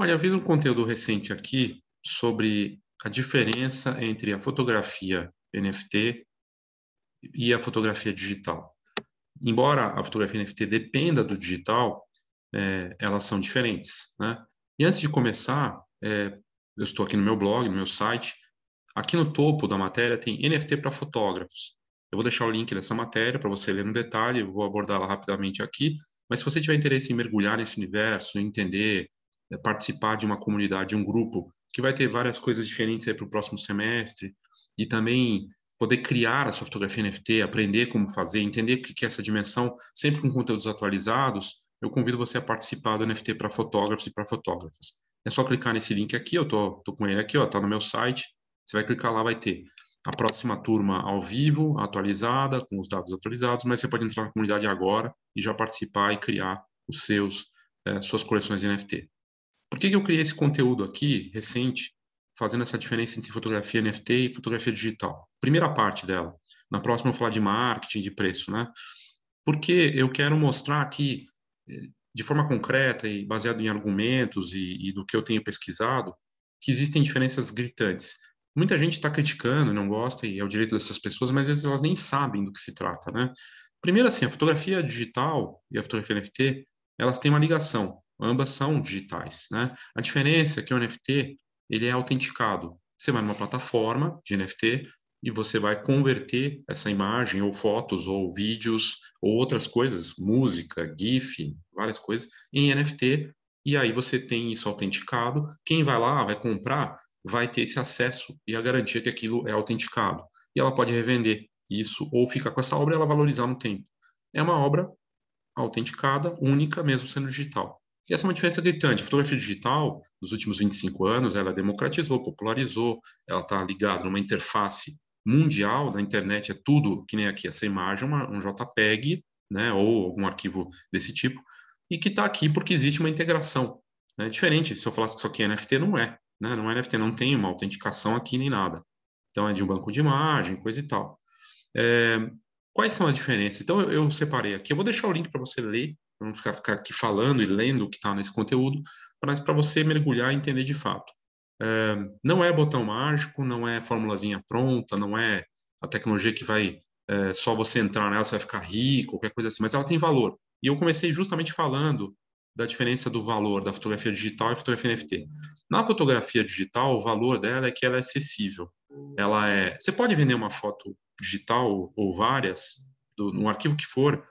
Olha, eu fiz um conteúdo recente aqui sobre a diferença entre a fotografia NFT e a fotografia digital. Embora a fotografia NFT dependa do digital, é, elas são diferentes, né? E antes de começar, é, eu estou aqui no meu blog, no meu site. Aqui no topo da matéria tem NFT para fotógrafos. Eu vou deixar o link dessa matéria para você ler no detalhe, eu vou abordá-la rapidamente aqui. Mas se você tiver interesse em mergulhar nesse universo, entender participar de uma comunidade, de um grupo que vai ter várias coisas diferentes para o próximo semestre e também poder criar a sua fotografia NFT, aprender como fazer, entender o que é essa dimensão, sempre com conteúdos atualizados, eu convido você a participar do NFT para fotógrafos e para fotógrafas. É só clicar nesse link aqui, eu tô, tô com ele aqui, ó, tá no meu site. Você vai clicar lá, vai ter a próxima turma ao vivo, atualizada, com os dados atualizados, mas você pode entrar na comunidade agora e já participar e criar os seus, eh, suas coleções de NFT. Por que, que eu criei esse conteúdo aqui, recente, fazendo essa diferença entre fotografia NFT e fotografia digital? Primeira parte dela. Na próxima eu vou falar de marketing, de preço, né? Porque eu quero mostrar aqui, eh, de forma concreta e baseado em argumentos e, e do que eu tenho pesquisado, que existem diferenças gritantes. Muita gente está criticando, não gosta, e é o direito dessas pessoas, mas às vezes elas nem sabem do que se trata, né? Primeiro, assim, a fotografia digital e a fotografia NFT, elas têm uma ligação ambas são digitais, né? A diferença é que o NFT, ele é autenticado. Você vai numa plataforma de NFT e você vai converter essa imagem ou fotos ou vídeos ou outras coisas, música, GIF, várias coisas, em NFT e aí você tem isso autenticado. Quem vai lá, vai comprar, vai ter esse acesso e a garantia que aquilo é autenticado. E ela pode revender isso ou ficar com essa obra e ela valorizar no tempo. É uma obra autenticada, única, mesmo sendo digital. E essa é uma diferença gritante. A fotografia digital, nos últimos 25 anos, ela democratizou, popularizou, ela está ligada numa interface mundial, na internet é tudo, que nem aqui, essa imagem, uma, um JPEG, né, ou algum arquivo desse tipo, e que está aqui porque existe uma integração. Né? Diferente, se eu falasse que isso aqui é NFT, não é. Né? Não é NFT, não tem uma autenticação aqui nem nada. Então, é de um banco de imagem, coisa e tal. É, quais são as diferenças? Então, eu, eu separei aqui. Eu vou deixar o link para você ler não ficar, ficar aqui falando e lendo o que está nesse conteúdo, mas para você mergulhar e entender de fato. É, não é botão mágico, não é formulazinha pronta, não é a tecnologia que vai é, só você entrar nela, você vai ficar rico, qualquer coisa assim, mas ela tem valor. E eu comecei justamente falando da diferença do valor da fotografia digital e fotografia NFT. Na fotografia digital, o valor dela é que ela é acessível. Ela é, você pode vender uma foto digital ou várias, do, num arquivo que for,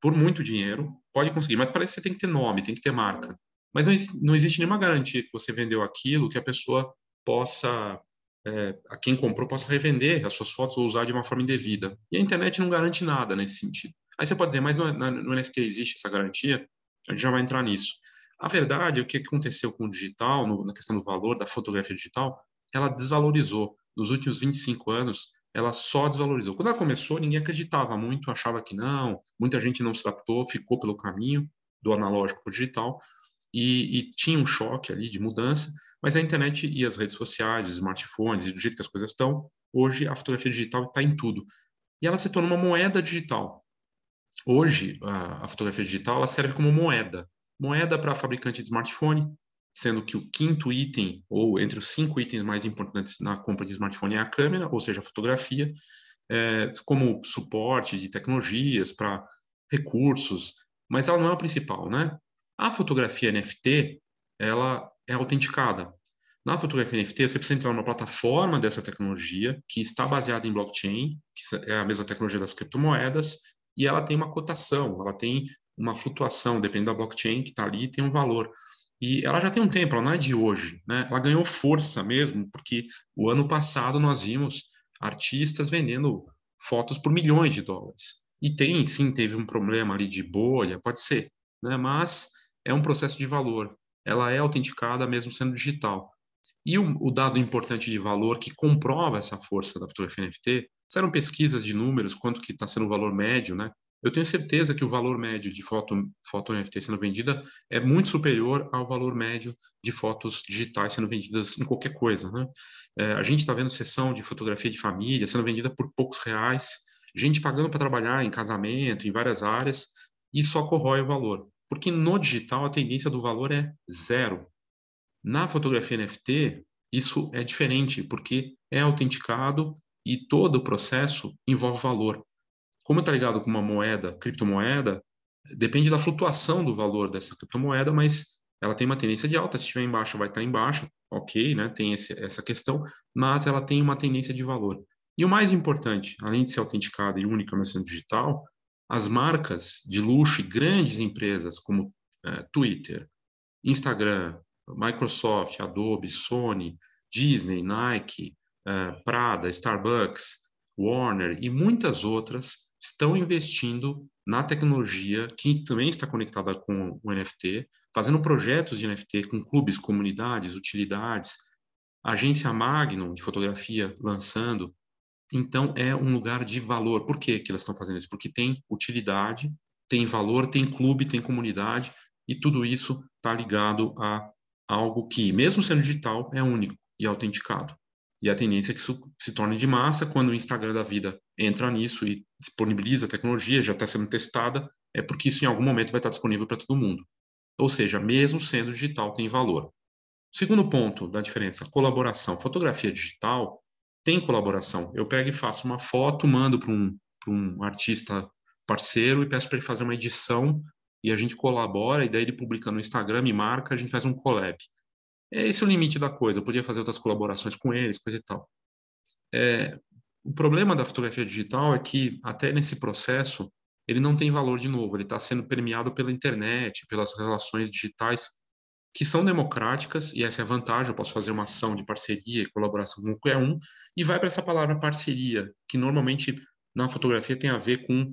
por muito dinheiro, pode conseguir, mas parece que você tem que ter nome, tem que ter marca. Mas não, não existe nenhuma garantia que você vendeu aquilo que a pessoa possa, é, a quem comprou, possa revender as suas fotos ou usar de uma forma indevida. E a internet não garante nada nesse sentido. Aí você pode dizer, mas no, no NFT existe essa garantia? A gente já vai entrar nisso. A verdade é o que aconteceu com o digital, no, na questão do valor da fotografia digital, ela desvalorizou. Nos últimos 25 anos, ela só desvalorizou. Quando ela começou, ninguém acreditava muito, achava que não, muita gente não se adaptou, ficou pelo caminho do analógico para o digital, e, e, tinha um choque ali de mudança, mas a internet e as redes sociais, os smartphones, e do jeito que as coisas estão, hoje a fotografia digital está em tudo. E ela se torna uma moeda digital. Hoje, a, a fotografia digital ela serve como moeda. Moeda para fabricante de smartphone, sendo que o quinto item, ou entre os cinco itens mais importantes na compra de smartphone é a câmera, ou seja, a fotografia, é, como suporte de tecnologias para recursos, mas ela não é a principal, né? A fotografia NFT, ela é autenticada. Na fotografia NFT, você precisa entrar numa plataforma dessa tecnologia, que está baseada em blockchain, que é a mesma tecnologia das criptomoedas, e ela tem uma cotação, ela tem uma flutuação, dependendo da blockchain que está ali, tem um valor. E ela já tem um tempo, ela não é de hoje, né? Ela ganhou força mesmo, porque o ano passado nós vimos artistas vendendo fotos por milhões de dólares. E tem, sim, teve um problema ali de bolha, pode ser, né? Mas é um processo de valor. Ela é autenticada mesmo sendo digital. E o, o dado importante de valor que comprova essa força da fotografia NFT, eram pesquisas de números, quanto que está sendo o valor médio, né? Eu tenho certeza que o valor médio de foto, foto NFT sendo vendida é muito superior ao valor médio de fotos digitais sendo vendidas em qualquer coisa. Né? É, a gente está vendo sessão de fotografia de família sendo vendida por poucos reais, gente pagando para trabalhar em casamento, em várias áreas, e só corrói o valor. Porque no digital a tendência do valor é zero. Na fotografia NFT, isso é diferente, porque é autenticado e todo o processo envolve valor. Como está ligado com uma moeda, criptomoeda, depende da flutuação do valor dessa criptomoeda, mas ela tem uma tendência de alta, se estiver em baixa vai estar em baixa, ok, né? tem esse, essa questão, mas ela tem uma tendência de valor. E o mais importante, além de ser autenticada e única no centro digital, as marcas de luxo e grandes empresas como é, Twitter, Instagram, Microsoft, Adobe, Sony, Disney, Nike, é, Prada, Starbucks, Warner e muitas outras estão investindo na tecnologia que também está conectada com o NFT, fazendo projetos de NFT com clubes, comunidades, utilidades, agência Magnum de fotografia lançando. Então é um lugar de valor. Por que, que elas estão fazendo isso? Porque tem utilidade, tem valor, tem clube, tem comunidade e tudo isso está ligado a algo que, mesmo sendo digital, é único e autenticado. E a tendência é que isso se torne de massa quando o Instagram da vida entra nisso e disponibiliza a tecnologia, já está sendo testada, é porque isso em algum momento vai estar disponível para todo mundo. Ou seja, mesmo sendo digital, tem valor. Segundo ponto da diferença, colaboração. Fotografia digital tem colaboração. Eu pego e faço uma foto, mando para um, um artista parceiro e peço para ele fazer uma edição e a gente colabora, e daí ele publica no Instagram, me marca, a gente faz um collab. É esse o limite da coisa. Eu podia fazer outras colaborações com eles, coisa e tal. É, o problema da fotografia digital é que, até nesse processo, ele não tem valor de novo. Ele está sendo permeado pela internet, pelas relações digitais, que são democráticas, e essa é a vantagem. Eu posso fazer uma ação de parceria e colaboração com qualquer um, e vai para essa palavra parceria, que normalmente na fotografia tem a ver com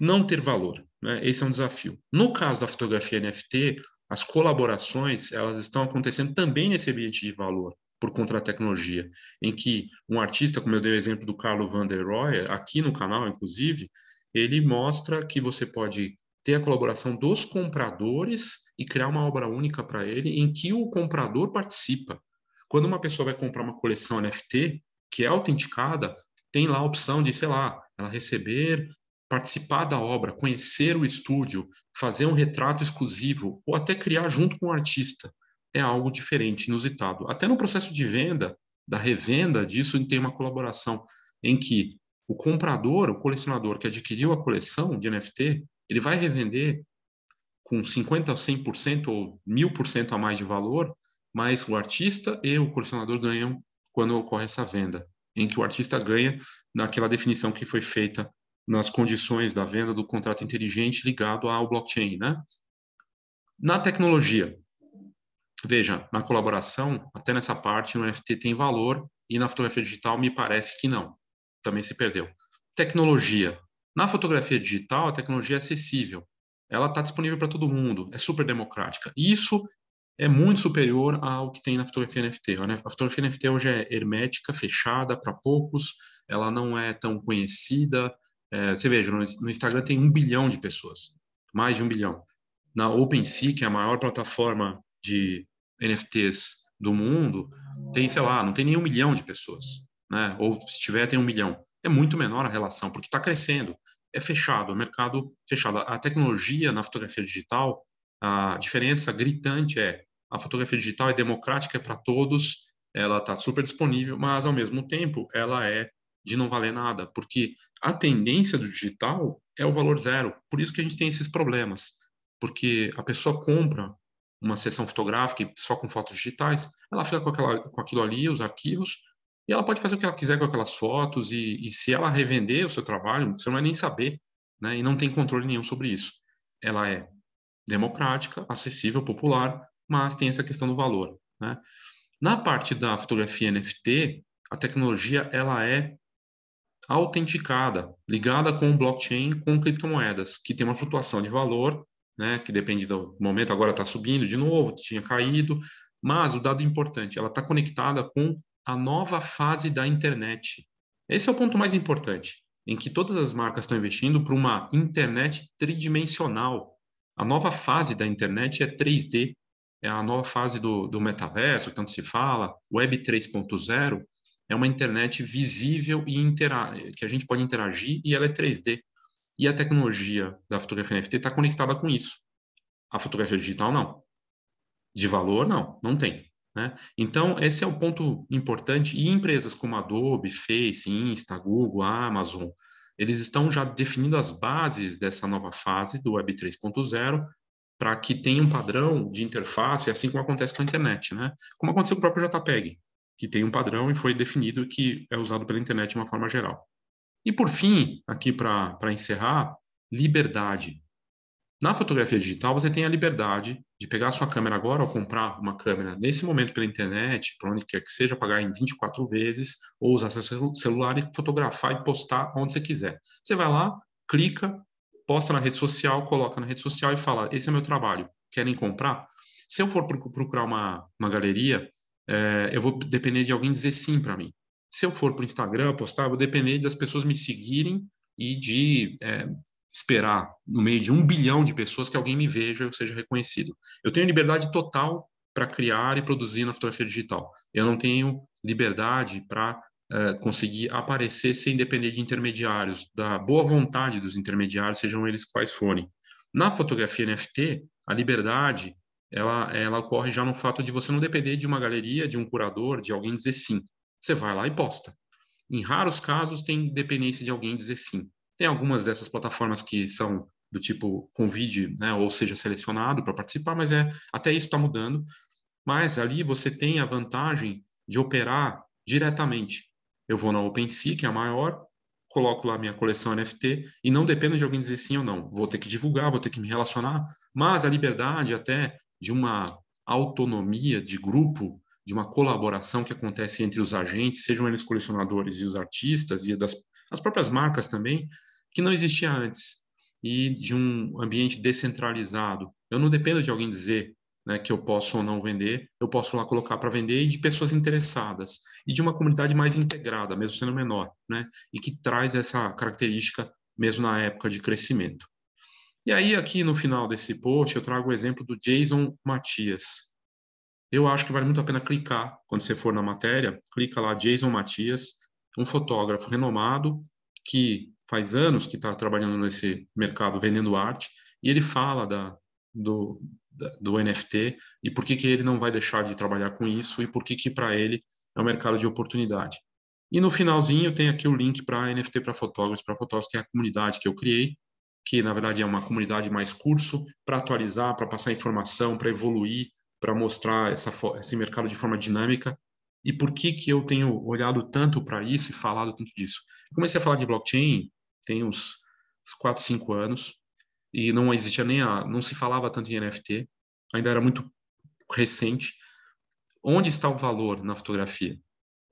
não ter valor. Né? Esse é um desafio. No caso da fotografia NFT, as colaborações elas estão acontecendo também nesse ambiente de valor por conta da tecnologia, em que um artista, como eu dei o exemplo do Carlo Van der Rohe, aqui no canal, inclusive, ele mostra que você pode ter a colaboração dos compradores e criar uma obra única para ele, em que o comprador participa. Quando uma pessoa vai comprar uma coleção NFT, que é autenticada, tem lá a opção de, sei lá, ela receber participar da obra, conhecer o estúdio, fazer um retrato exclusivo ou até criar junto com o artista é algo diferente, inusitado. Até no processo de venda, da revenda disso, tem uma colaboração em que o comprador, o colecionador que adquiriu a coleção de NFT, ele vai revender com 50% a 100% ou 1000% a mais de valor, mas o artista e o colecionador ganham quando ocorre essa venda, em que o artista ganha naquela definição que foi feita nas condições da venda do contrato inteligente ligado ao blockchain, né? Na tecnologia, veja, na colaboração, até nessa parte, no NFT tem valor e na fotografia digital me parece que não. Também se perdeu. Tecnologia. Na fotografia digital, a tecnologia é acessível. Ela está disponível para todo mundo, é super democrática. Isso é muito superior ao que tem na fotografia NFT. A fotografia NFT hoje é hermética, fechada para poucos, ela não é tão conhecida, é, você veja, no, no, Instagram tem um bilhão de pessoas, mais de um bilhão. Na OpenSea, que é a maior plataforma de NFTs do mundo, tem, sei lá, não tem nem um milhão de pessoas, né? Ou se tiver, tem um milhão. É muito menor a relação, porque está crescendo. É fechado, o mercado fechado. A tecnologia na fotografia digital, a diferença gritante é a fotografia digital é democrática, é para todos, ela está super disponível, mas ao mesmo tempo ela é de não valer nada, porque a tendência do digital é o valor zero. Por isso que a gente tem esses problemas, porque a pessoa compra uma sessão fotográfica só com fotos digitais, ela fica com, aquela, com aquilo ali, os arquivos, e ela pode fazer o que ela quiser com aquelas fotos, e, e se ela revender o seu trabalho, você não vai nem saber, né? e não tem controle nenhum sobre isso. Ela é democrática, acessível, popular, mas tem essa questão do valor. Né? Na parte da fotografia NFT, a tecnologia ela é autenticada, ligada com blockchain, com criptomoedas, que tem uma flutuação de valor, né, que depende do momento, agora está subindo de novo, tinha caído, mas o dado importante, ela está conectada com a nova fase da internet. Esse é o ponto mais importante, em que todas as marcas estão investindo para uma internet tridimensional. A nova fase da internet é 3D, é a nova fase do, do metaverso, tanto se fala, Web 3.0, é uma internet visível e que a gente pode interagir e ela é 3D. E a tecnologia da fotografia NFT está conectada com isso. A fotografia digital não. De valor, não, não tem. Né? Então, esse é o ponto importante. E empresas como Adobe, Face, Insta, Google, Amazon, eles estão já definindo as bases dessa nova fase do Web 3.0 para que tenha um padrão de interface, assim como acontece com a internet, né? Como aconteceu com o próprio JPEG, que tem um padrão e foi definido que é usado pela internet de uma forma geral. E por fim, aqui para encerrar, liberdade. Na fotografia digital, você tem a liberdade de pegar a sua câmera agora ou comprar uma câmera nesse momento pela internet, para onde quer que seja, pagar em 24 vezes, ou usar seu celular e fotografar e postar onde você quiser. Você vai lá, clica, posta na rede social, coloca na rede social e fala: Esse é meu trabalho, querem comprar? Se eu for procurar uma, uma galeria, é, eu vou depender de alguém dizer sim para mim. Se eu for para o Instagram postar, eu vou depender das pessoas me seguirem e de é, esperar, no meio de um bilhão de pessoas, que alguém me veja e seja reconhecido. Eu tenho liberdade total para criar e produzir na fotografia digital. Eu não tenho liberdade para uh, conseguir aparecer sem depender de intermediários, da boa vontade dos intermediários, sejam eles quais forem. Na fotografia NFT, a liberdade ela, ela ocorre já no fato de você não depender de uma galeria, de um curador, de alguém dizer sim. Você vai lá e posta. Em raros casos tem dependência de alguém dizer sim. Tem algumas dessas plataformas que são do tipo convide, né, ou seja, selecionado para participar, mas é até isso está mudando. Mas ali você tem a vantagem de operar diretamente. Eu vou na OpenSea, que é a maior, coloco lá minha coleção NFT e não dependo de alguém dizer sim ou não. Vou ter que divulgar, vou ter que me relacionar, mas a liberdade até de uma autonomia de grupo, de uma colaboração que acontece entre os agentes, sejam eles colecionadores e os artistas e das as próprias marcas também, que não existia antes, e de um ambiente descentralizado. Eu não dependo de alguém dizer né, que eu posso ou não vender, eu posso lá colocar para vender e de pessoas interessadas, e de uma comunidade mais integrada, mesmo sendo menor, né, e que traz essa característica mesmo na época de crescimento. E aí, aqui no final desse post, eu trago o exemplo do Jason Matias. Eu acho que vale muito a pena clicar, quando você for na matéria, clica lá Jason Matias, um fotógrafo renomado que faz anos que está trabalhando nesse mercado vendendo arte e ele fala da, do, da, do NFT e por que, que ele não vai deixar de trabalhar com isso e por que, que para ele é um mercado de oportunidade. E no finalzinho tem aqui o link para NFT para fotógrafos, para fotógrafos, que é a comunidade que eu criei, que na verdade é uma comunidade mais curso para atualizar, para passar informação, para evoluir, para mostrar essa, esse mercado de forma dinâmica e por que, que eu tenho olhado tanto para isso e falado tanto disso? comecei a falar de blockchain tem uns 4, 5 anos e não existia nem a, não se falava tanto em NFT, ainda era muito recente. Onde está o valor na fotografia?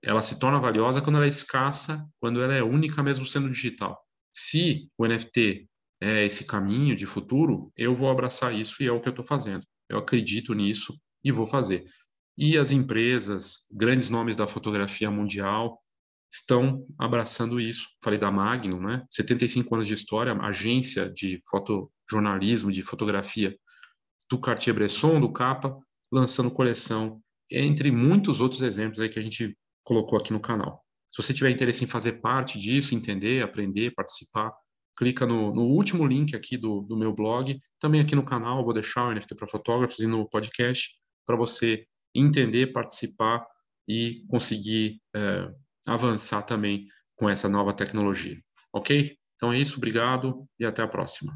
Ela se torna valiosa quando ela é escassa, quando ela é única mesmo sendo digital. Se o NFT é esse caminho de futuro, eu vou abraçar isso e é o que eu estou fazendo. Eu acredito nisso e vou fazer. E as empresas, grandes nomes da fotografia mundial, estão abraçando isso. Falei da Magnum, né? 75 anos de história, agência de fotojornalismo, de fotografia do Cartier-Bresson, do Capa, lançando coleção, entre muitos outros exemplos aí que a gente colocou aqui no canal. Se você tiver interesse em fazer parte disso, entender, aprender, participar, clica no, no último link aqui do, do meu blog, também aqui no canal, vou deixar o NFT para fotógrafos e no podcast, para você entender, participar e conseguir é, avançar também com essa nova tecnologia. Ok? Então é isso, obrigado e até a próxima.